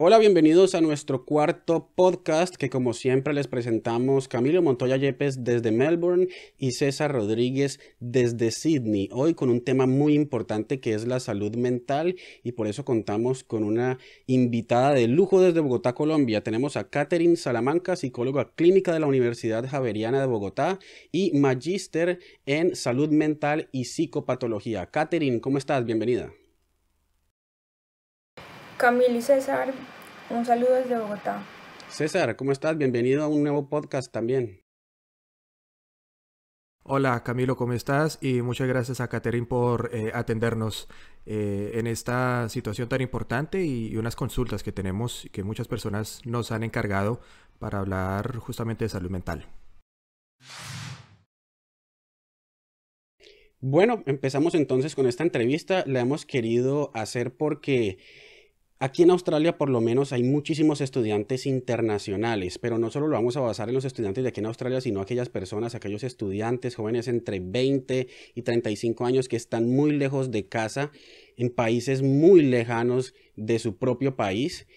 Hola, bienvenidos a nuestro cuarto podcast que como siempre les presentamos Camilo Montoya Yepes desde Melbourne y César Rodríguez desde Sydney. Hoy con un tema muy importante que es la salud mental y por eso contamos con una invitada de lujo desde Bogotá, Colombia. Tenemos a Catherine Salamanca, psicóloga clínica de la Universidad Javeriana de Bogotá y magíster en salud mental y psicopatología. Catherine, ¿cómo estás? Bienvenida. Camilo y César, un saludo desde Bogotá. César, ¿cómo estás? Bienvenido a un nuevo podcast también. Hola Camilo, ¿cómo estás? Y muchas gracias a Catherine por eh, atendernos eh, en esta situación tan importante y, y, unas consultas que tenemos que muchas personas nos han encargado para hablar justamente de salud mental. Bueno, empezamos entonces con esta entrevista. La hemos querido hacer porque Aquí en Australia por lo menos hay muchísimos estudiantes internacionales, pero no solo lo vamos a basar en los estudiantes de aquí en Australia, sino aquellas personas, aquellos estudiantes jóvenes entre 20 y 35 años que están muy lejos de casa, en países muy lejanos de su propio país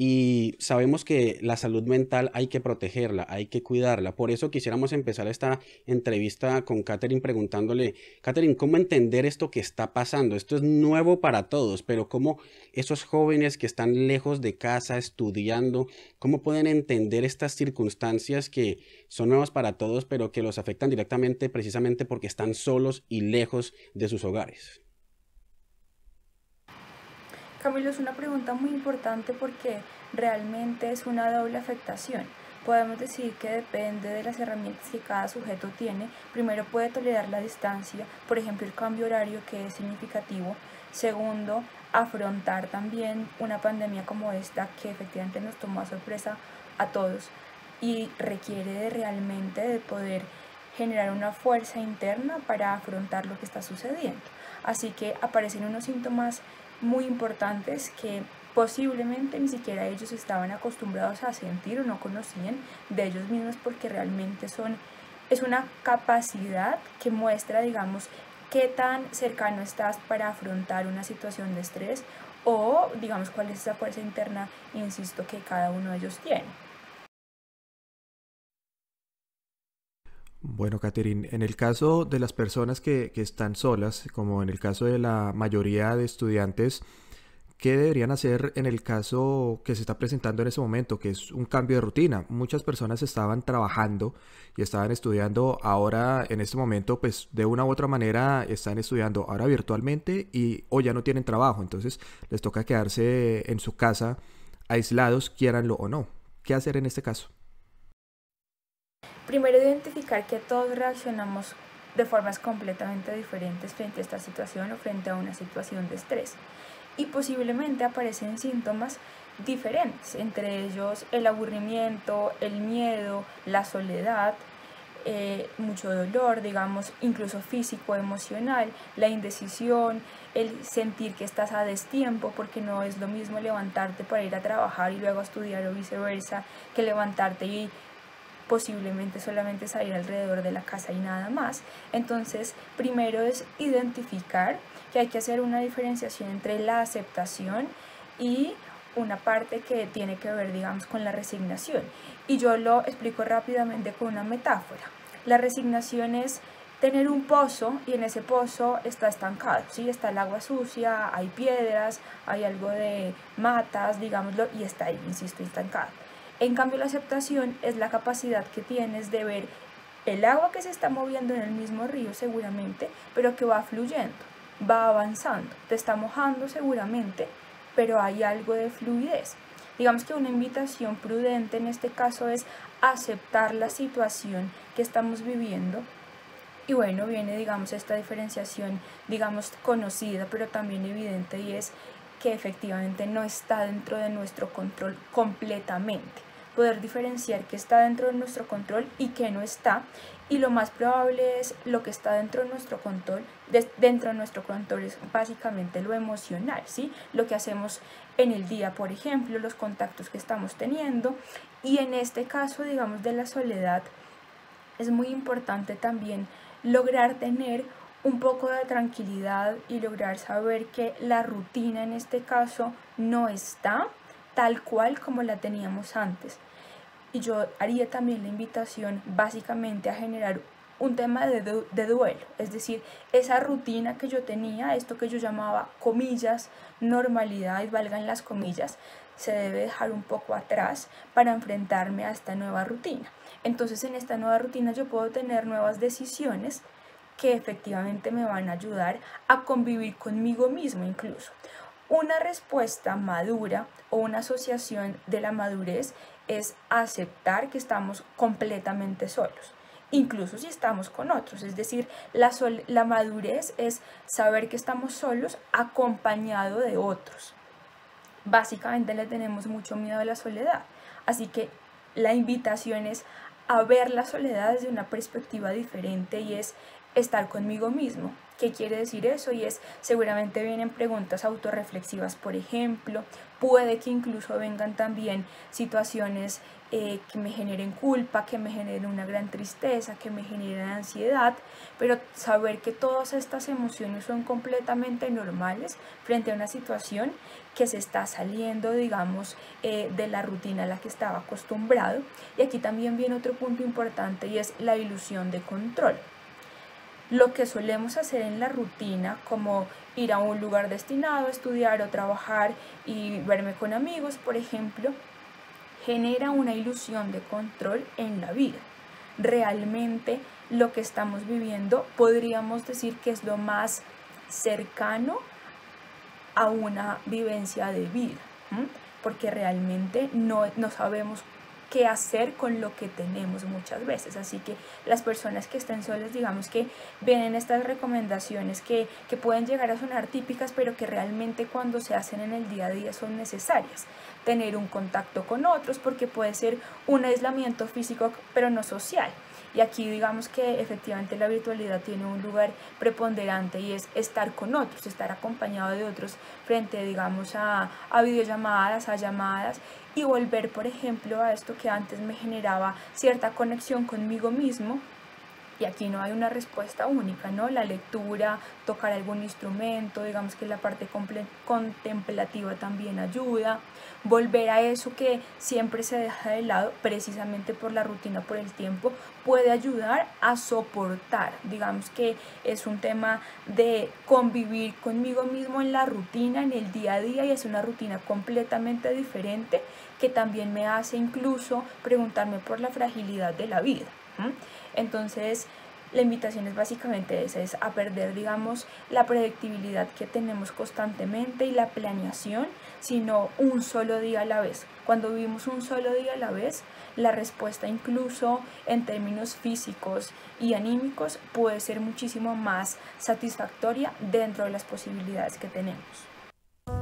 y sabemos que la salud mental hay que protegerla, hay que cuidarla. Por eso quisiéramos empezar esta entrevista con Catherine preguntándole, Catherine, ¿cómo entender esto que está pasando? Esto es nuevo para todos, pero ¿cómo esos jóvenes que están lejos de casa estudiando, cómo pueden entender estas circunstancias que son nuevas para todos, pero que los afectan directamente precisamente porque están solos y lejos de sus hogares? Camilo, es una pregunta muy importante porque realmente es una doble afectación. Podemos decir que depende de las herramientas que cada sujeto tiene. Primero puede tolerar la distancia, por ejemplo el cambio horario que es significativo. Segundo, afrontar también una pandemia como esta que efectivamente nos tomó a sorpresa a todos y requiere realmente de poder generar una fuerza interna para afrontar lo que está sucediendo. Así que aparecen unos síntomas muy importantes que posiblemente ni siquiera ellos estaban acostumbrados a sentir o no conocían de ellos mismos porque realmente son es una capacidad que muestra digamos qué tan cercano estás para afrontar una situación de estrés o digamos cuál es esa fuerza interna insisto que cada uno de ellos tiene Bueno, Catherine, en el caso de las personas que, que, están solas, como en el caso de la mayoría de estudiantes, ¿qué deberían hacer en el caso que se está presentando en ese momento, que es un cambio de rutina? Muchas personas estaban trabajando y estaban estudiando, ahora en este momento, pues de una u otra manera están estudiando ahora virtualmente y o ya no tienen trabajo, entonces les toca quedarse en su casa aislados, quieranlo o no. ¿Qué hacer en este caso? Primero identificar que todos reaccionamos de formas completamente diferentes frente a esta situación o frente a una situación de estrés. Y posiblemente aparecen síntomas diferentes, entre ellos el aburrimiento, el miedo, la soledad, eh, mucho dolor, digamos, incluso físico, emocional, la indecisión, el sentir que estás a destiempo, porque no es lo mismo levantarte para ir a trabajar y luego a estudiar o viceversa, que levantarte y posiblemente solamente salir alrededor de la casa y nada más. Entonces, primero es identificar que hay que hacer una diferenciación entre la aceptación y una parte que tiene que ver, digamos, con la resignación. Y yo lo explico rápidamente con una metáfora. La resignación es tener un pozo y en ese pozo está estancado, ¿sí? Está el agua sucia, hay piedras, hay algo de matas, digámoslo, y está ahí, insisto, estancado. En cambio, la aceptación es la capacidad que tienes de ver el agua que se está moviendo en el mismo río seguramente, pero que va fluyendo, va avanzando, te está mojando seguramente, pero hay algo de fluidez. Digamos que una invitación prudente en este caso es aceptar la situación que estamos viviendo. Y bueno, viene, digamos, esta diferenciación, digamos, conocida, pero también evidente, y es que efectivamente no está dentro de nuestro control completamente. Poder diferenciar qué está dentro de nuestro control y qué no está. Y lo más probable es lo que está dentro de nuestro control. dentro de nuestro control es básicamente lo emocional, ¿sí? Lo que hacemos en el día, por ejemplo, los contactos que estamos teniendo. Y en este caso, digamos, de la soledad, es muy importante también lograr tener un poco de tranquilidad y lograr saber que la rutina en este caso no está tal cual como la teníamos antes. Yo haría también la invitación básicamente a generar un tema de, de, duelo, es decir, esa rutina que yo tenía, esto que yo llamaba comillas, normalidad, y valgan las comillas, se debe dejar un poco atrás para enfrentarme a esta nueva rutina. Entonces en esta nueva rutina yo puedo tener nuevas decisiones que efectivamente me van a ayudar a convivir conmigo mismo incluso. Una respuesta madura o una asociación de la madurez es aceptar que estamos completamente solos, incluso si estamos con otros. Es decir, la, la madurez es saber que estamos solos acompañado de otros. Básicamente le tenemos mucho miedo a la soledad, así que la invitación es a ver la soledad desde una perspectiva diferente y es estar conmigo mismo. ¿Qué quiere decir eso? Y es, seguramente vienen preguntas autorreflexivas, por ejemplo, puede que incluso vengan también situaciones eh, que me generen culpa, que me generen una gran tristeza, que me generen ansiedad, pero saber que todas estas emociones son completamente normales frente a una situación que se está saliendo, digamos, eh, de la rutina a la que estaba acostumbrado. Y aquí también viene otro punto importante y es la ilusión de control lo que solemos hacer en la rutina, como ir a un lugar destinado estudiar o trabajar y verme con amigos, por ejemplo, genera una ilusión de control en la vida. Realmente lo que estamos viviendo podríamos decir que es lo más cercano a una vivencia de vida, porque realmente no, no sabemos qué hacer con lo que tenemos muchas veces. Así que las personas que estén solas, digamos que ven estas recomendaciones que, que pueden llegar a sonar típicas, pero que realmente cuando se hacen en el día a día son necesarias. Tener un contacto con otros, porque puede ser un aislamiento físico, pero no social. Y aquí digamos que efectivamente la virtualidad tiene un lugar preponderante y es estar con otros, estar acompañado de otros frente, digamos, a, a videollamadas, a llamadas y volver, por ejemplo, a esto que antes me generaba cierta conexión conmigo mismo y aquí no hay una respuesta única, ¿no? La lectura, tocar algún instrumento, digamos que la parte contemplativa también ayuda, volver a eso que siempre se deja de lado precisamente por la rutina, por el tiempo, puede ayudar a soportar, digamos que es un tema de convivir conmigo mismo en la rutina, en el día a día y es una rutina completamente diferente que también me hace incluso preguntarme por la fragilidad de la vida. Entonces, la invitación es básicamente esa, es a perder, digamos, la predictibilidad que tenemos constantemente y la planeación, sino un solo día a la vez. Cuando vivimos un solo día a la vez, la respuesta incluso en términos físicos y anímicos puede ser muchísimo más satisfactoria dentro de las posibilidades que tenemos.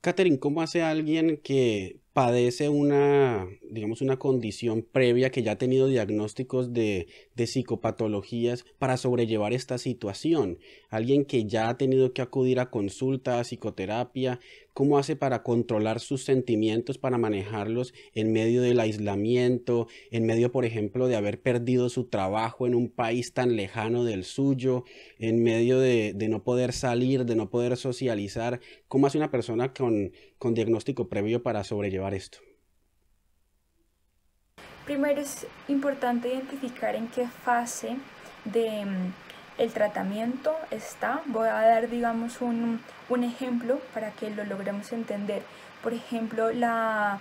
Catherine, ¿cómo hace alguien que padece una, digamos, una condición previa que ya ha tenido diagnósticos de, de, psicopatologías para sobrellevar esta situación. Alguien que ya ha tenido que acudir a consulta, a psicoterapia, ¿cómo hace para controlar sus sentimientos, para manejarlos en medio del aislamiento, en medio, por ejemplo, de haber perdido su trabajo en un país tan lejano del suyo, en medio de, de no poder salir, de no poder socializar? ¿Cómo hace una persona con, con diagnóstico previo para sobrellevar esto? Primero es importante identificar en qué fase de mm, el tratamiento está. Voy a dar, digamos, un, un ejemplo para que lo logremos entender. Por ejemplo, la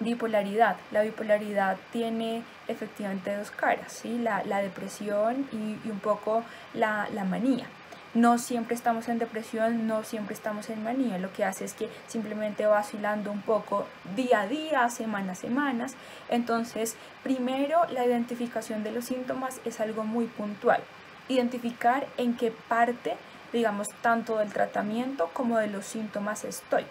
bipolaridad. La bipolaridad tiene efectivamente dos caras, ¿sí? la, la depresión y, un poco la, la manía no siempre estamos en depresión, no siempre estamos en manía, lo que hace es que simplemente va oscilando un poco día a día, semana a semanas. Entonces, primero la identificación de los síntomas es algo muy puntual. Identificar en qué parte, digamos, tanto del tratamiento como de los síntomas estoy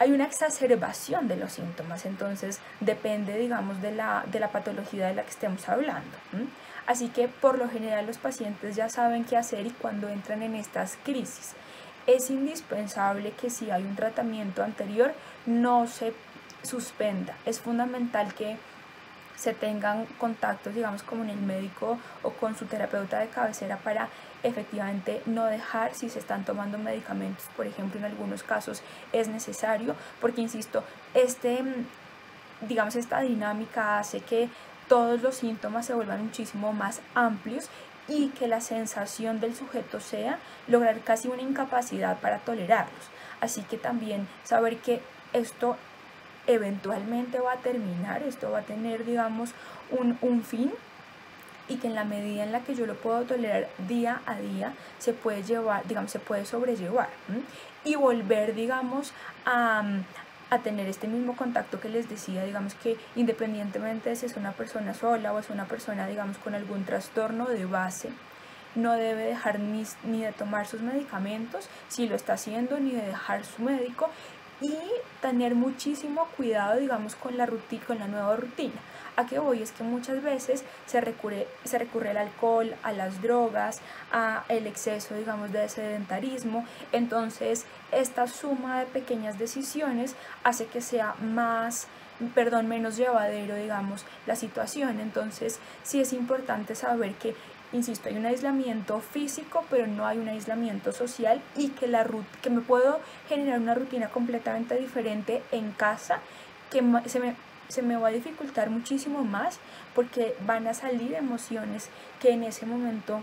hay una exacerbación de los síntomas, entonces depende, digamos, de la, de la patología de la que estemos hablando. Así que por lo general los pacientes ya saben qué hacer y cuando entran en estas crisis. Es indispensable que si hay un tratamiento anterior no se suspenda. Es fundamental que se tengan contactos, digamos, con el médico o con su terapeuta de cabecera para efectivamente no dejar si se están tomando medicamentos, por ejemplo, en algunos casos es necesario, porque insisto, este digamos esta dinámica hace que todos los síntomas se vuelvan muchísimo más amplios y que la sensación del sujeto sea lograr casi una incapacidad para tolerarlos. Así que también saber que esto eventualmente va a terminar, esto va a tener, digamos, un, un fin y que en la medida en la que yo lo puedo tolerar día a día, se puede llevar, digamos, se puede sobrellevar y volver, digamos, a, a tener este mismo contacto que les decía, digamos que independientemente de si es una persona sola o es una persona, digamos, con algún trastorno de base, no debe dejar ni, ni de tomar sus medicamentos, si lo está haciendo, ni de dejar su médico y tener muchísimo cuidado, digamos, con la, rutina, con la nueva rutina. A qué voy es que muchas veces se recurre, se recurre al alcohol, a las drogas, a el exceso, digamos, de sedentarismo. Entonces, esta suma de pequeñas decisiones hace que sea más perdón, menos llevadero, digamos, la situación. Entonces, sí es importante saber que insisto, hay un aislamiento físico, pero no hay un aislamiento social y que, la que me puedo generar una rutina completamente diferente en casa, que se me, se me va a dificultar muchísimo más porque van a salir emociones que en ese momento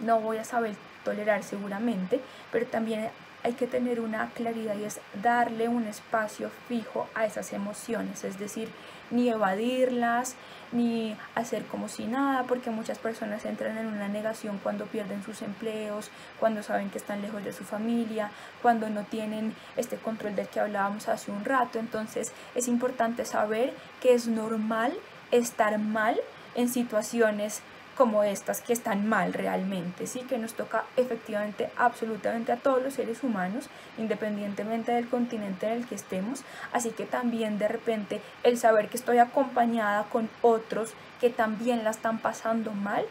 no voy a saber tolerar seguramente, pero también hay que tener una claridad y es darle un espacio fijo a esas emociones, es decir, ni evadirlas, ni hacer como si nada, porque muchas personas entran en una negación cuando pierden sus empleos, cuando saben que están lejos de su familia, cuando no tienen este control del que hablábamos hace un rato. Entonces es importante saber que es normal estar mal en situaciones como estas que están mal realmente, sí que nos toca efectivamente absolutamente a todos los seres humanos, independientemente del continente en el que estemos, así que también de repente el saber que estoy acompañada con otros que también la están pasando mal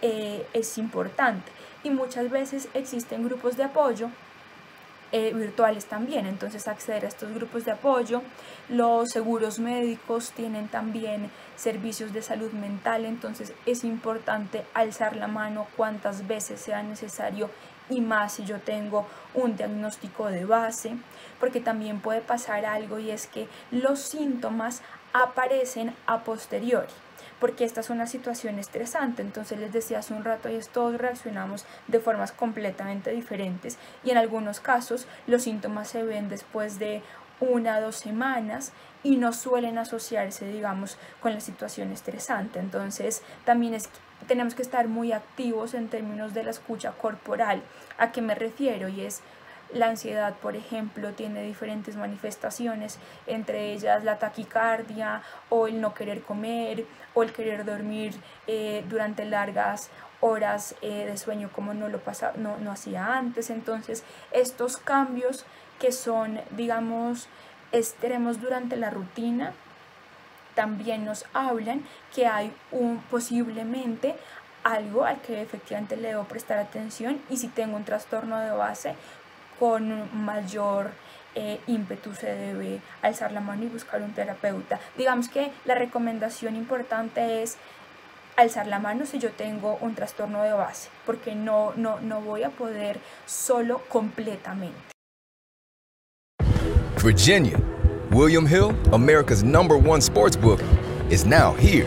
eh, es importante. Y muchas veces existen grupos de apoyo eh, virtuales también. Entonces acceder a estos grupos de apoyo. Los seguros médicos tienen también servicios de salud mental. Entonces es importante alzar la mano cuantas veces sea necesario y más si yo tengo un diagnóstico de base. Porque también puede pasar algo y es que los síntomas aparecen a posteriori porque esta es una situación estresante. Entonces les decía hace un rato, y todos reaccionamos de formas completamente diferentes y en algunos casos los síntomas se ven después de una dos semanas y no suelen asociarse, digamos, con la situación estresante. Entonces, también es, tenemos que estar muy activos en términos de la escucha corporal. ¿A qué me refiero? Y es la ansiedad, por ejemplo, tiene diferentes manifestaciones, entre ellas la taquicardia o el no querer comer o el querer dormir eh, durante largas horas eh, de sueño como no lo pasaba, no, hacía antes. Entonces, estos cambios que son, digamos, extremos durante la rutina, también nos hablan que hay un posiblemente algo al que efectivamente le debo prestar atención y si tengo un trastorno de base con mayor eh, ímpetu se debe alzar la mano y buscar un terapeuta. Digamos que la recomendación importante es alzar la mano si yo tengo un trastorno de base, porque no, no, no voy a poder solo completamente. Virginia, William Hill, America's number one sports book, is now here.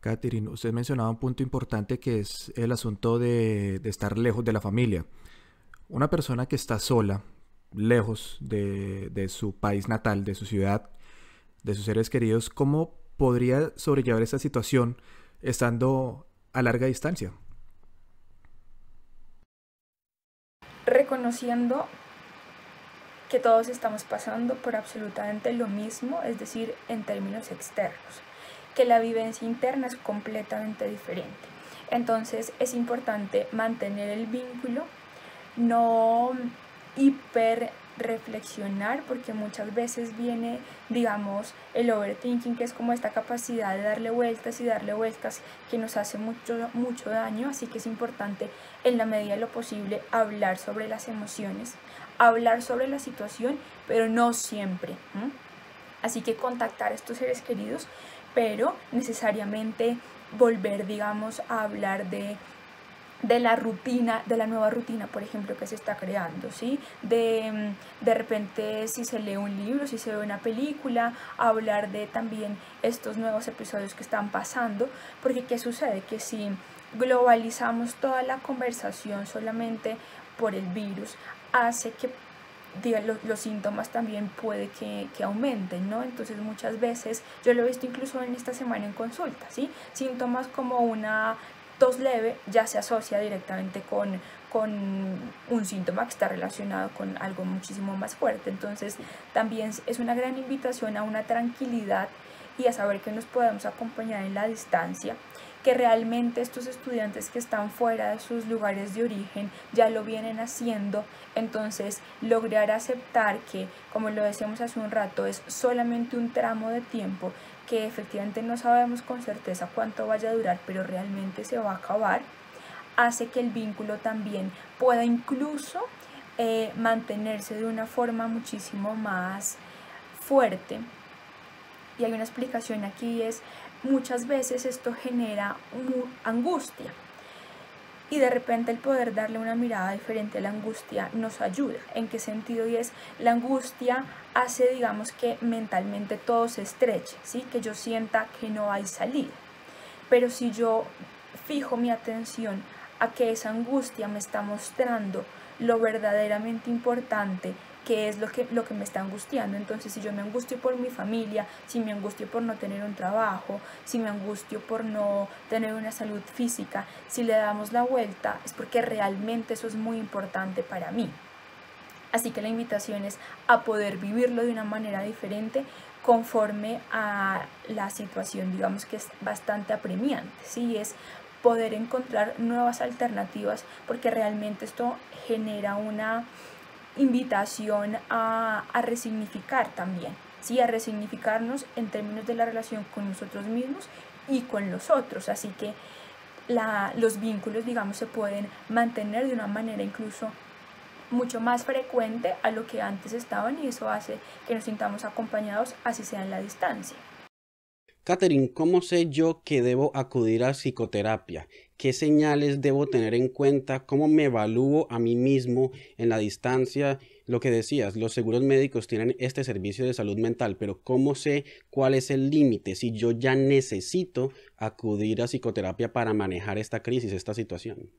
Catherine, usted mencionaba un punto importante que es el asunto de, estar lejos de la familia. Una persona que está sola, lejos de, de, su país natal, de su ciudad, de sus seres queridos, ¿cómo podría sobrellevar esta situación estando a larga distancia? Reconociendo que todos estamos pasando por absolutamente lo mismo, es decir, en términos externos que la vivencia interna es completamente diferente. Entonces es importante mantener el vínculo, no hiper reflexionar porque muchas veces viene digamos el overthinking que es como esta capacidad de darle vueltas y darle vueltas que nos hace mucho mucho daño así que es importante en la medida de lo posible hablar sobre las emociones hablar sobre la situación pero no siempre así que contactar a estos seres queridos pero necesariamente volver, digamos, a hablar de de la rutina, de la nueva rutina, por ejemplo, que se está creando, ¿sí? De, mm, de repente si se lee un libro, si se ve una película, hablar de también estos nuevos episodios que están pasando, porque ¿qué sucede? Que si globalizamos toda la conversación solamente por el virus, hace que los, los, síntomas también puede que, que, aumenten, ¿no? Entonces muchas veces, yo lo he visto incluso en esta semana en consulta, ¿sí? Síntomas como una tos leve ya se asocia directamente con, con un síntoma que está relacionado con algo muchísimo más fuerte. Entonces también es una gran invitación a una tranquilidad y a saber que nos podemos acompañar en la distancia que realmente estos estudiantes que están fuera de sus lugares de origen ya lo vienen haciendo, entonces lograr aceptar que, como lo decíamos hace un rato, es solamente un tramo de tiempo que efectivamente no sabemos con certeza cuánto vaya a durar, pero realmente se va a acabar, hace que el vínculo también pueda incluso eh, mantenerse de una forma muchísimo más fuerte. Y hay una explicación aquí, es muchas veces esto genera angustia. Y de repente el poder darle una mirada diferente a la angustia nos ayuda. ¿En qué sentido? Y es, la angustia hace, digamos, que mentalmente todo se estreche, ¿sí? que yo sienta que no hay salida. Pero si yo fijo mi atención a que esa angustia me está mostrando lo verdaderamente importante qué es lo que, lo que me está angustiando. Entonces, si yo me angustio por mi familia, si me angustio por no tener un trabajo, si me angustio por no tener una salud física, si le damos la vuelta, es porque realmente eso es muy importante para mí. Así que la invitación es a poder vivirlo de una manera diferente conforme a la situación, digamos que es bastante apremiante, ¿sí? Es poder encontrar nuevas alternativas porque realmente esto genera una invitación a, resignificar también, ¿sí? a resignificarnos en términos de la relación con nosotros mismos y con los otros. Así que los vínculos, digamos, se pueden mantener de una manera incluso mucho más frecuente a lo que antes estaban y eso hace que nos sintamos acompañados, así sea en la distancia. Catherine, ¿cómo sé yo que debo acudir a psicoterapia? ¿Qué señales debo tener en cuenta? ¿Cómo me evalúo a mí mismo en la distancia? Lo que decías, los seguros médicos tienen este servicio de salud mental, pero ¿cómo sé cuál es el límite si yo ya necesito acudir a psicoterapia para manejar esta crisis, esta situación?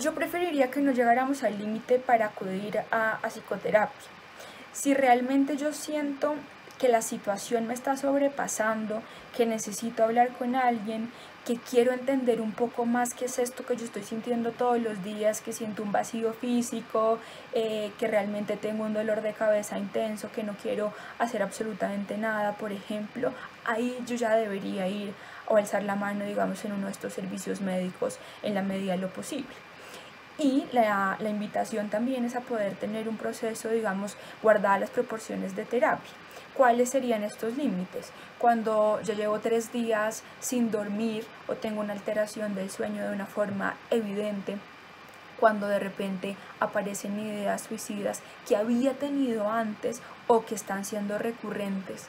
Yo preferiría que no llegáramos al límite para acudir a, a psicoterapia. Si realmente yo siento que la situación me está sobrepasando, que necesito hablar con alguien, que quiero entender un poco más qué es esto que yo estoy sintiendo todos los días, que siento un vacío físico, eh, que realmente tengo un dolor de cabeza intenso, que no quiero hacer absolutamente nada, por ejemplo, ahí yo ya debería ir o alzar la mano, digamos, en uno de estos servicios médicos en la medida de lo posible. Y la, la invitación también es a poder tener un proceso, digamos, guardar las proporciones de terapia. ¿Cuáles serían estos límites? Cuando yo llevo tres días sin dormir o tengo una alteración del sueño de una forma evidente, cuando de repente aparecen ideas suicidas que había tenido antes o que están siendo recurrentes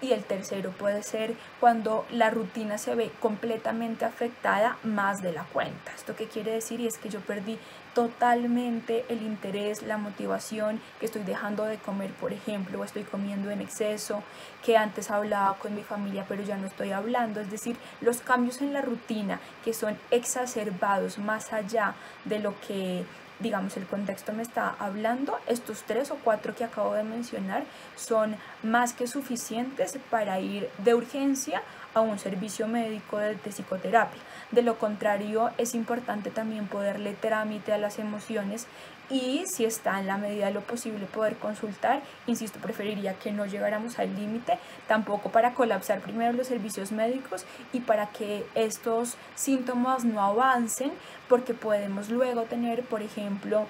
y el tercero puede ser cuando la rutina se ve completamente afectada más de la cuenta. ¿Esto qué quiere decir? Y es que yo perdí totalmente el interés, la motivación, que estoy dejando de comer, por ejemplo, o estoy comiendo en exceso, que antes hablaba con mi familia pero ya no estoy hablando. Es decir, los cambios en la rutina que son exacerbados más allá de lo que digamos, el contexto me está hablando, estos tres o cuatro que acabo de mencionar son más que suficientes para ir de urgencia a un servicio médico de, psicoterapia. De lo contrario, es importante también poderle trámite a las emociones y si está en la medida de lo posible poder consultar. Insisto, preferiría que no llegáramos al límite, tampoco para colapsar primero los servicios médicos y para que estos síntomas no avancen, porque podemos luego tener, por ejemplo,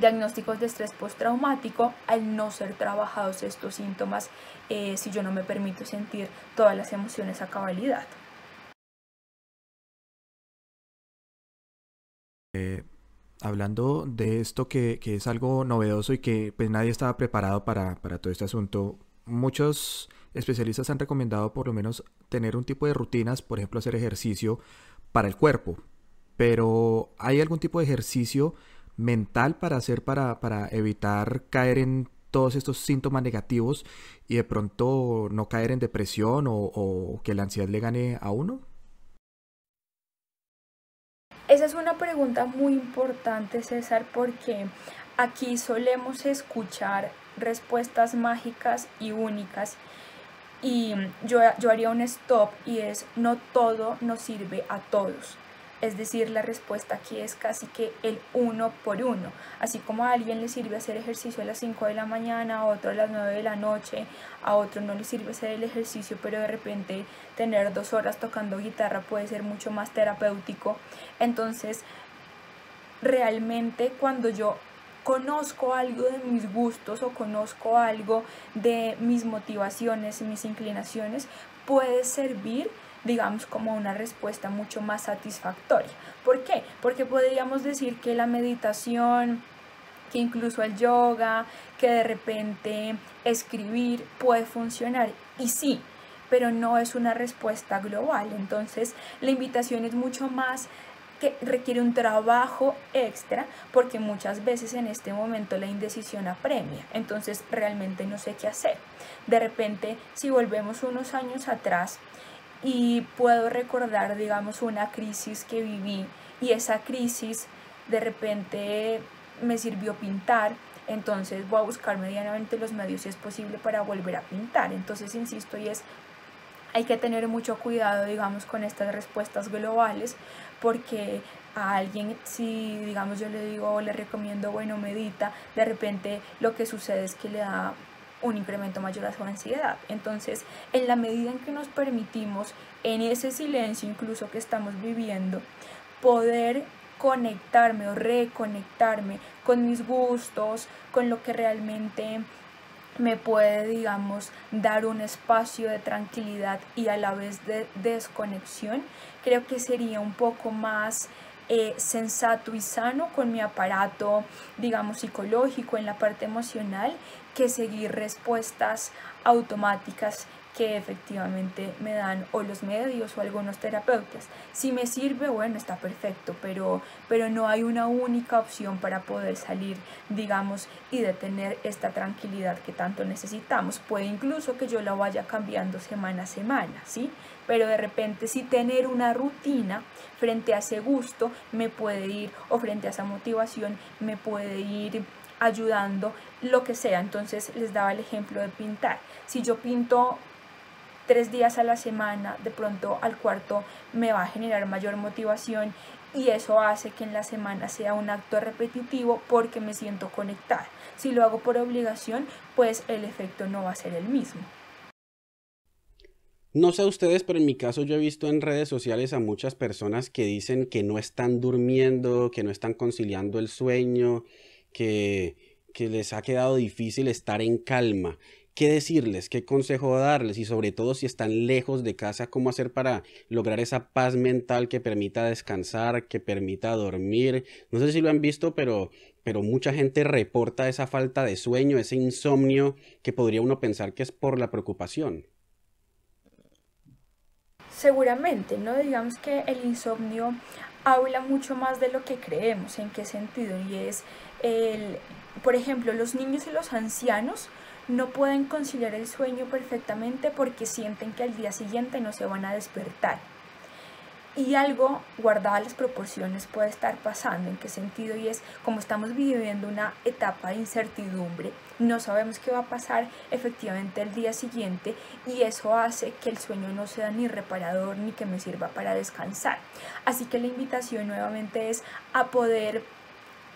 diagnósticos de estrés postraumático al no ser trabajados estos síntomas eh, si yo no me permito sentir todas las emociones a cabalidad. Eh, hablando de esto que, es algo novedoso y que pues nadie estaba preparado para, para todo este asunto, muchos especialistas han recomendado por lo menos tener un tipo de rutinas, por ejemplo hacer ejercicio para el cuerpo, pero ¿hay algún tipo de ejercicio mental para hacer para, para evitar caer en todos estos síntomas negativos y de pronto no caer en depresión o, que la ansiedad le gane a uno? Esa es una pregunta muy importante, César, porque aquí solemos escuchar respuestas mágicas y únicas. Y yo, yo haría un stop y es no todo nos sirve a todos. Es decir, la respuesta aquí es casi que el uno por uno. Así como a alguien le sirve hacer ejercicio a las 5 de la mañana, a otro a las 9 de la noche, a otro no le sirve hacer el ejercicio, pero de repente tener dos horas tocando guitarra puede ser mucho más terapéutico. Entonces, realmente cuando yo conozco algo de mis gustos o conozco algo de mis motivaciones y mis inclinaciones, puede servir digamos, como una respuesta mucho más satisfactoria. ¿Por qué? Porque podríamos decir que la meditación, que incluso el yoga, que de repente escribir puede funcionar. Y sí, pero no es una respuesta global. Entonces, la invitación es mucho más que requiere un trabajo extra porque muchas veces en este momento la indecisión apremia, entonces realmente no sé qué hacer. De repente, si volvemos unos años atrás, y puedo recordar, digamos, una crisis que viví y esa crisis de repente me sirvió pintar, entonces voy a buscar medianamente los medios si es posible para volver a pintar. Entonces, insisto, y es, hay que tener mucho cuidado, digamos, con estas respuestas globales, porque a alguien, si digamos yo le digo le recomiendo, bueno, medita, de repente lo que sucede es que le da un incremento mayor a su ansiedad. Entonces, en la medida en que nos permitimos, en ese silencio incluso que estamos viviendo, poder conectarme o reconectarme con mis gustos, con lo que realmente me puede, digamos, dar un espacio de tranquilidad y a la vez de desconexión, creo que sería un poco más eh, sensato y sano con mi aparato, digamos, psicológico en la parte emocional que seguir respuestas automáticas que efectivamente me dan o los medios o algunos terapeutas. Si me sirve, bueno, está perfecto, pero, pero no hay una única opción para poder salir, digamos, y de tener esta tranquilidad que tanto necesitamos. Puede incluso que yo la vaya cambiando semana a semana, ¿sí? Pero de repente si tener una rutina frente a ese gusto me puede ir, o frente a esa motivación me puede ir ayudando lo que sea. Entonces les daba el ejemplo de pintar. Si yo pinto tres días a la semana, de pronto al cuarto me va a generar mayor motivación y eso hace que en la semana sea un acto repetitivo porque me siento conectada. Si lo hago por obligación, pues el efecto no va a ser el mismo. No sé ustedes, pero en mi caso yo he visto en redes sociales a muchas personas que dicen que no están durmiendo, que no están conciliando el sueño, que, que les ha quedado difícil estar en calma qué decirles, qué consejo darles y sobre todo si están lejos de casa, cómo hacer para lograr esa paz mental que permita descansar, que permita dormir. No sé si lo han visto, pero, pero mucha gente reporta esa falta de sueño, ese insomnio que podría uno pensar que es por la preocupación. Seguramente, ¿no? Digamos que el insomnio habla mucho más de lo que creemos, en qué sentido, y es por ejemplo, los niños y los ancianos no pueden conciliar el sueño perfectamente porque sienten que al día siguiente no se van a despertar. Y algo guardado las proporciones puede estar pasando. ¿En qué sentido? Y es como estamos viviendo una etapa de incertidumbre, no sabemos qué va a pasar efectivamente el día siguiente y eso hace que el sueño no sea ni reparador ni que me sirva para descansar. Así que la invitación nuevamente es a poder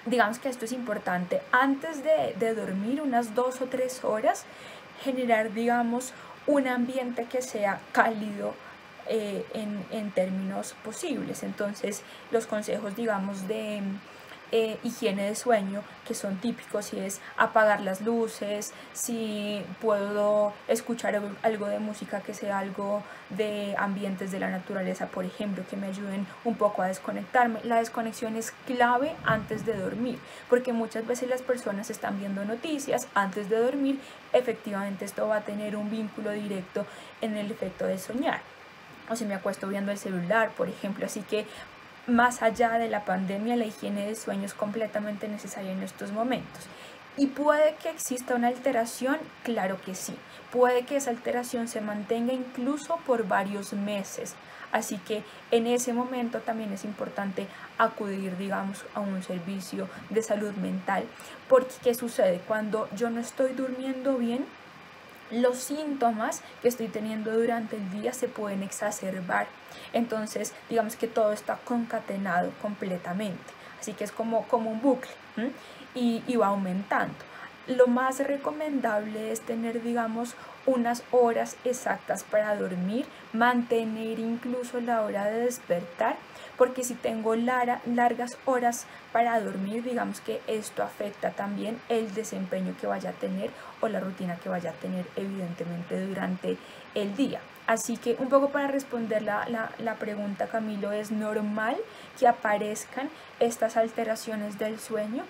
digamos que esto es importante, antes de, dormir unas dos o tres horas, generar, digamos, un ambiente que sea cálido, eh, en, en, términos posibles. Entonces, los consejos, digamos, de, eh, higiene de sueño que son típicos, si es apagar las luces, si puedo escuchar algo de música que sea algo de ambientes de la naturaleza, por ejemplo, que me ayuden un poco a desconectarme. La desconexión es clave antes de dormir, porque muchas veces las personas están viendo noticias antes de dormir, efectivamente esto va a tener un vínculo directo en el efecto de soñar o si me acuesto viendo el celular, por ejemplo. Así que más allá de la pandemia, la higiene de sueño es completamente necesaria en estos momentos. ¿Y puede que exista una alteración? Claro que sí. Puede que esa alteración se mantenga incluso por varios meses. Así que en ese momento también es importante acudir, digamos, a un servicio de salud mental. Porque ¿qué sucede? Cuando yo no estoy durmiendo bien, los síntomas que estoy teniendo durante el día se pueden exacerbar. Entonces, digamos que todo está concatenado completamente. Así que es como, como un bucle y, y va aumentando. Lo más recomendable es tener, digamos, unas horas exactas para dormir, mantener incluso la hora de despertar porque si tengo largas horas para dormir, digamos que esto afecta también el desempeño que vaya a tener o la rutina que vaya a tener evidentemente durante el día. Así que un poco para responder la, la, pregunta, Camilo, es normal que aparezcan estas alteraciones del sueño,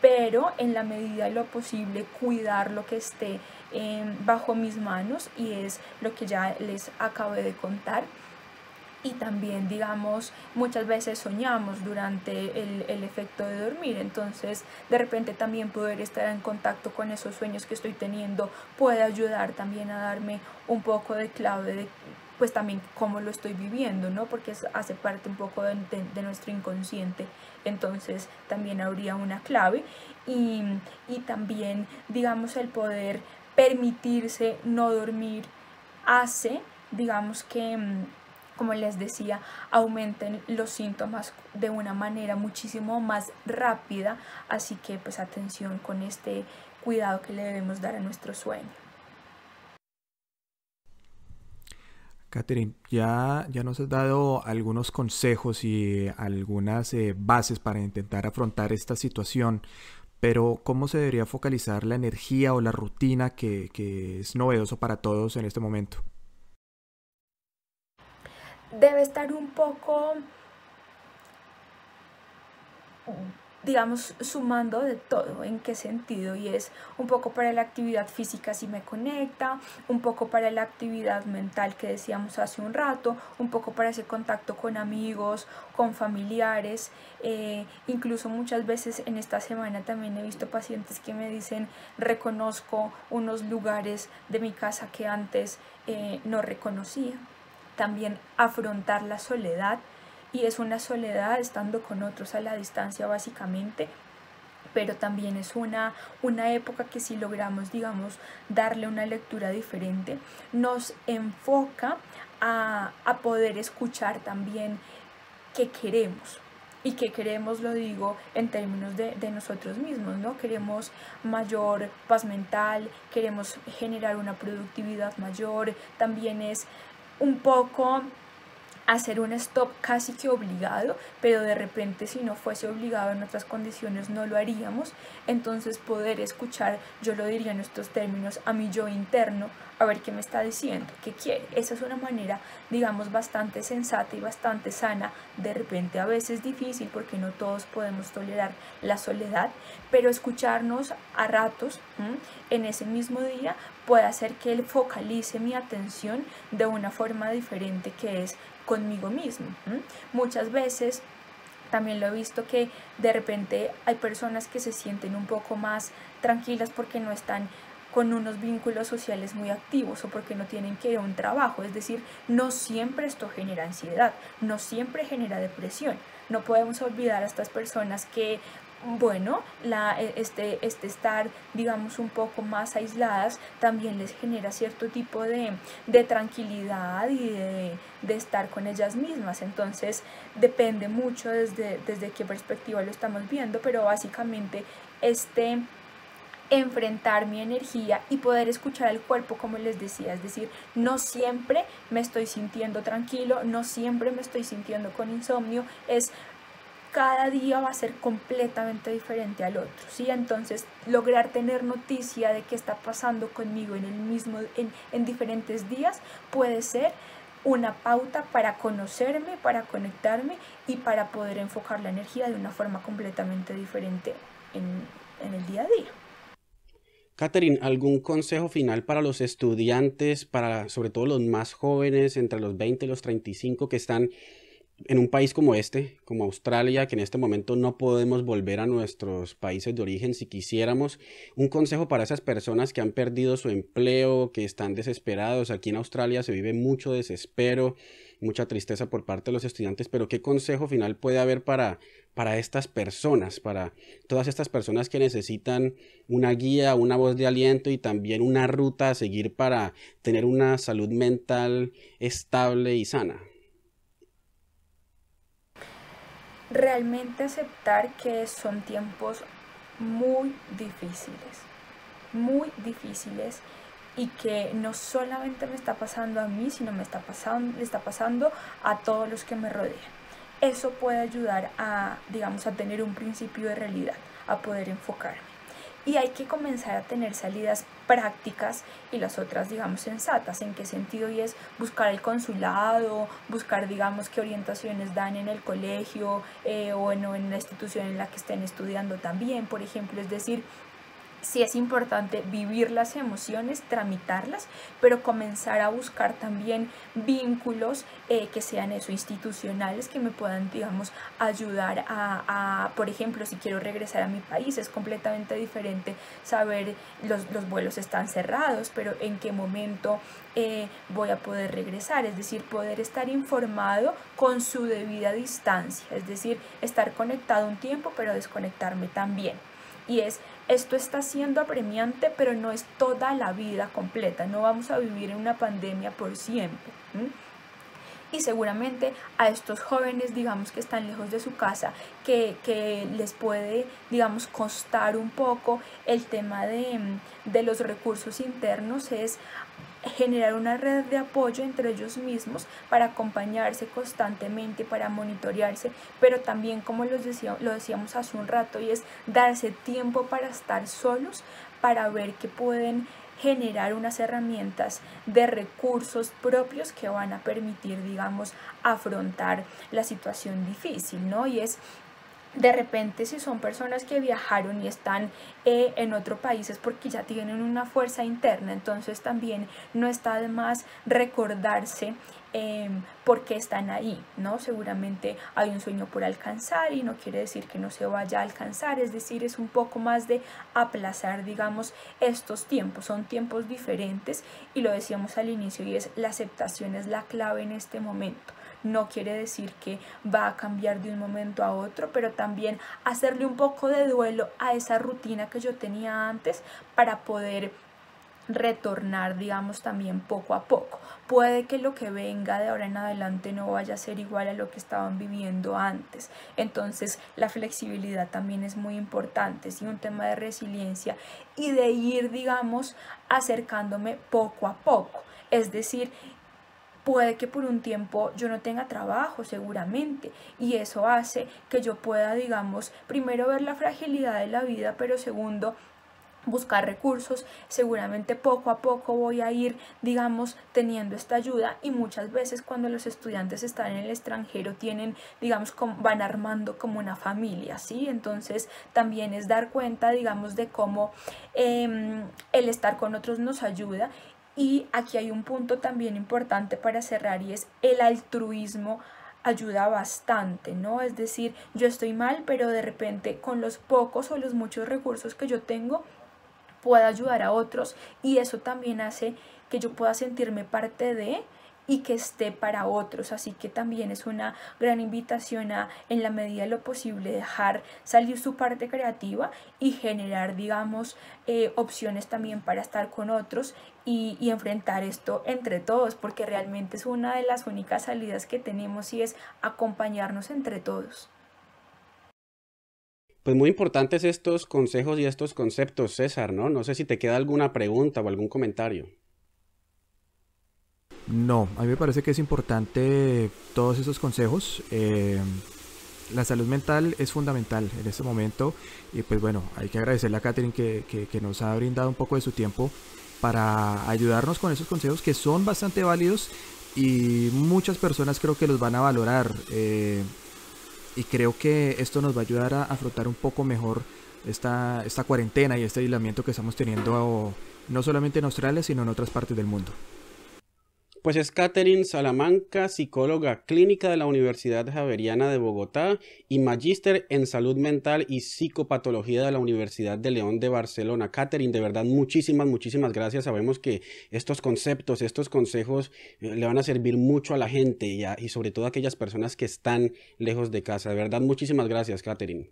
pero en la medida de lo posible cuidar lo que esté eh, bajo mis manos y es lo que ya les acabé de contar. Y también, digamos, muchas veces soñamos durante el, el, efecto de dormir, entonces de repente también poder estar en contacto con esos sueños que estoy teniendo puede ayudar también a darme un poco de clave de pues también cómo lo estoy viviendo, ¿no? Porque hace parte un poco de, de, nuestro inconsciente, entonces también habría una clave. Y, y también, digamos, el poder permitirse no dormir hace, digamos que mm, como les decía, aumenten los síntomas de una manera muchísimo más rápida, así que pues atención con este cuidado que le debemos dar a nuestro sueño. Catherine, ya, ya nos has dado algunos consejos y algunas eh, bases para intentar afrontar esta situación, pero ¿cómo se debería focalizar la energía o la rutina que, que es novedoso para todos en este momento? debe estar un poco, digamos, sumando de todo. ¿En qué sentido? Y es un poco para la actividad física si me conecta, un poco para la actividad mental que decíamos hace un rato, un poco para ese contacto con amigos, con familiares. Eh, incluso muchas veces en esta semana también he visto pacientes que me dicen, reconozco unos lugares de mi casa que antes eh, no reconocía también afrontar la soledad y es una soledad estando con otros a la distancia básicamente. Pero también es una, una época que si logramos, digamos, darle una lectura diferente, nos enfoca a, a poder escuchar también qué queremos, y que queremos, lo digo en términos de, de, nosotros mismos, ¿no? Queremos mayor paz mental, queremos generar una productividad mayor, también es un poco hacer un stop casi que obligado, pero de repente si no fuese obligado en otras condiciones no lo haríamos, entonces poder escuchar, yo lo diría en estos términos, a mi yo interno, a ver qué me está diciendo, qué quiere. Esa es una manera, digamos, bastante sensata y bastante sana. De repente a veces difícil porque no todos podemos tolerar la soledad, pero escucharnos a ratos en ese mismo día puede hacer que él focalice mi atención de una forma diferente que es conmigo mismo. Muchas veces también lo he visto que de repente hay personas que se sienten un poco más tranquilas porque no están con unos vínculos sociales muy activos o porque no tienen que ir a un trabajo. Es decir, no siempre esto genera ansiedad, no siempre genera depresión. No podemos olvidar a estas personas que bueno, la, e, este, este estar, digamos, un poco más aisladas también les genera cierto tipo de, de tranquilidad y de, de, estar con ellas mismas. Entonces, depende mucho desde, desde qué perspectiva lo estamos viendo, pero básicamente este enfrentar mi energía y poder escuchar al cuerpo como les decía, es decir, no siempre me estoy sintiendo tranquilo, no siempre me estoy sintiendo con insomnio, es cada día va a ser completamente diferente al otro, ¿sí? Entonces, lograr tener noticia de qué está pasando conmigo en el mismo en, en diferentes días puede ser una pauta para conocerme, para conectarme y para poder enfocar la energía de una forma completamente diferente en, en el día a día. Catherine, ¿algún consejo final para los estudiantes, para sobre todo los más jóvenes, entre los 20 y los 35, que están en un país como este, como Australia, que en este momento no podemos volver a nuestros países de origen si quisiéramos, un consejo para esas personas que han perdido su empleo, que están desesperados. Aquí en Australia se vive mucho desespero, mucha tristeza por parte de los estudiantes, pero ¿qué consejo final puede haber para, para estas personas, para todas estas personas que necesitan una guía, una voz de aliento y también una ruta a seguir para tener una salud mental estable y sana? Realmente aceptar que son tiempos muy difíciles, muy difíciles y que no solamente me está pasando a mí, sino me está pasando, le está pasando a todos los que me rodean. Eso puede ayudar a, digamos, a tener un principio de realidad, a poder enfocarme y hay que comenzar a tener salidas prácticas y las otras, digamos, sensatas. ¿En qué sentido? Y es buscar el consulado, buscar, digamos, qué orientaciones dan en el colegio eh, o en la institución en la que estén estudiando también, por ejemplo. Es decir, sí es importante vivir las emociones, tramitarlas, pero comenzar a buscar también vínculos eh, que sean eso, institucionales, que me puedan, digamos, ayudar a, por ejemplo, si quiero regresar a mi país, es completamente diferente saber los, los vuelos están cerrados, pero en qué momento eh, voy a poder regresar, es decir, poder estar informado con su debida distancia, es decir, estar conectado un tiempo, pero desconectarme también. Y es esto está siendo apremiante, pero no es toda la vida completa. No vamos a vivir en una pandemia por siempre. Y seguramente a estos jóvenes, digamos, que están lejos de su casa, que, que les puede, digamos, costar un poco el tema de, de los recursos internos, es generar una red de apoyo entre ellos mismos para acompañarse constantemente, para monitorearse, pero también como los decía, lo decíamos hace un rato y es darse tiempo para estar solos, para ver que pueden generar unas herramientas de recursos propios que van a permitir, digamos, afrontar la situación difícil, ¿no? Y es de repente si son personas que viajaron y están eh, en otro país es porque ya tienen una fuerza interna, entonces también no está de más recordarse em, por qué están ahí, ¿no? Seguramente hay un sueño por alcanzar y no quiere decir que no se vaya a alcanzar, es decir, es un poco más de aplazar, digamos, estos tiempos, son tiempos diferentes y lo decíamos al inicio y es la aceptación es la clave en este momento. No quiere decir que va a cambiar de un momento a otro, pero también hacerle un poco de duelo a esa rutina que yo tenía antes para poder retornar, digamos, también poco a poco. Puede que lo que venga de ahora en adelante no vaya a ser igual a lo que estaban viviendo antes. Entonces, la flexibilidad también es muy importante, sí, un tema de resiliencia y de ir, digamos, acercándome poco a poco. Es decir, puede que por un tiempo yo no tenga trabajo seguramente y eso hace que yo pueda, digamos, primero ver la fragilidad de la vida, pero segundo, buscar recursos, seguramente poco a poco voy a ir, digamos, teniendo esta ayuda y muchas veces cuando los estudiantes están en el extranjero tienen, digamos, van armando como una familia, ¿sí? Entonces también es dar cuenta, digamos, de cómo em, el estar con otros nos ayuda y aquí hay un punto también importante para cerrar y es el altruismo ayuda bastante, ¿no? Es decir, yo estoy mal, pero de repente con los pocos o los muchos recursos que yo tengo, puedo ayudar a otros y eso también hace que yo pueda sentirme parte de y que esté para otros. Así que también es una gran invitación a, en la medida de lo posible, dejar salir su parte creativa y generar, digamos, eh, opciones también para estar con otros y, y, enfrentar esto entre todos, porque realmente es una de las únicas salidas que tenemos y es acompañarnos entre todos. Pues muy importantes estos consejos y estos conceptos, César, ¿no? No sé si te queda alguna pregunta o algún comentario. No, a mí me parece que es importante todos esos consejos. Eh, la salud mental es fundamental en este momento y pues bueno, hay que agradecerle a Catherine que, nos ha brindado un poco de su tiempo para ayudarnos con esos consejos que son bastante válidos y muchas personas creo que los van a valorar eh, y creo que esto nos va a ayudar a afrontar un poco mejor esta, esta cuarentena y este aislamiento que estamos teniendo no solamente en Australia sino en otras partes del mundo. Pues es Catherine Salamanca, psicóloga clínica de la Universidad Javeriana de Bogotá y magíster en salud mental y psicopatología de la Universidad de León de Barcelona. Catherine, de verdad, muchísimas, muchísimas gracias. Sabemos que estos conceptos, estos consejos eh, le van a servir mucho a la gente y, y sobre todo a aquellas personas que están lejos de casa. De verdad, muchísimas gracias, Catherine.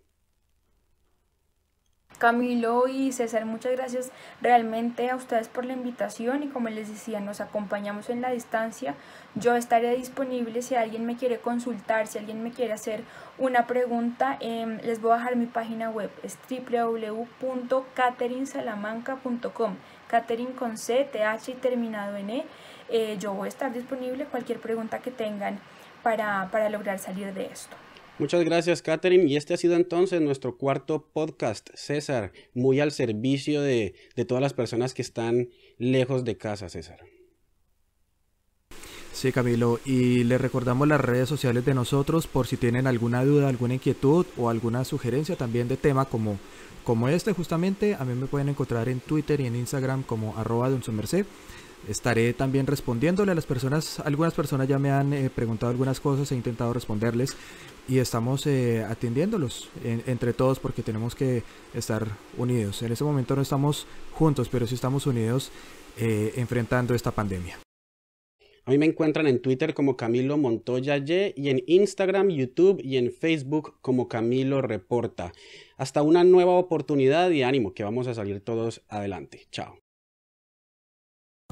Camilo y César, muchas gracias realmente a ustedes por la invitación y como les decía, nos acompañamos en la distancia. Yo estaré disponible si alguien me quiere consultar, si alguien me quiere hacer una pregunta, em, les voy a dejar mi página web, es www.caterinsalamanca.com, Caterin con C, TH y terminado en E. Eh, yo voy a estar disponible cualquier pregunta que tengan para, para lograr salir de esto. Muchas gracias, Catherine. Y este ha sido entonces nuestro cuarto podcast, César, muy al servicio de, de todas las personas que están lejos de casa, César. Sí, Camilo, y les recordamos las redes sociales de nosotros por si tienen alguna duda, alguna inquietud o alguna sugerencia también de tema como, como este justamente. A mí me pueden encontrar en Twitter y en Instagram como arroba de un. Estaré también respondiéndole a las personas, algunas personas ya me han eh, preguntado algunas cosas, he intentado responderles y estamos eh, atendiéndolos entre todos porque tenemos que estar unidos. En este momento no estamos juntos, pero sí estamos unidos eh, enfrentando esta pandemia. A mí me encuentran en Twitter como Camilo Montoya Y y en Instagram, YouTube y en Facebook como Camilo Reporta. Hasta una nueva oportunidad y ánimo que vamos a salir todos adelante. Chao.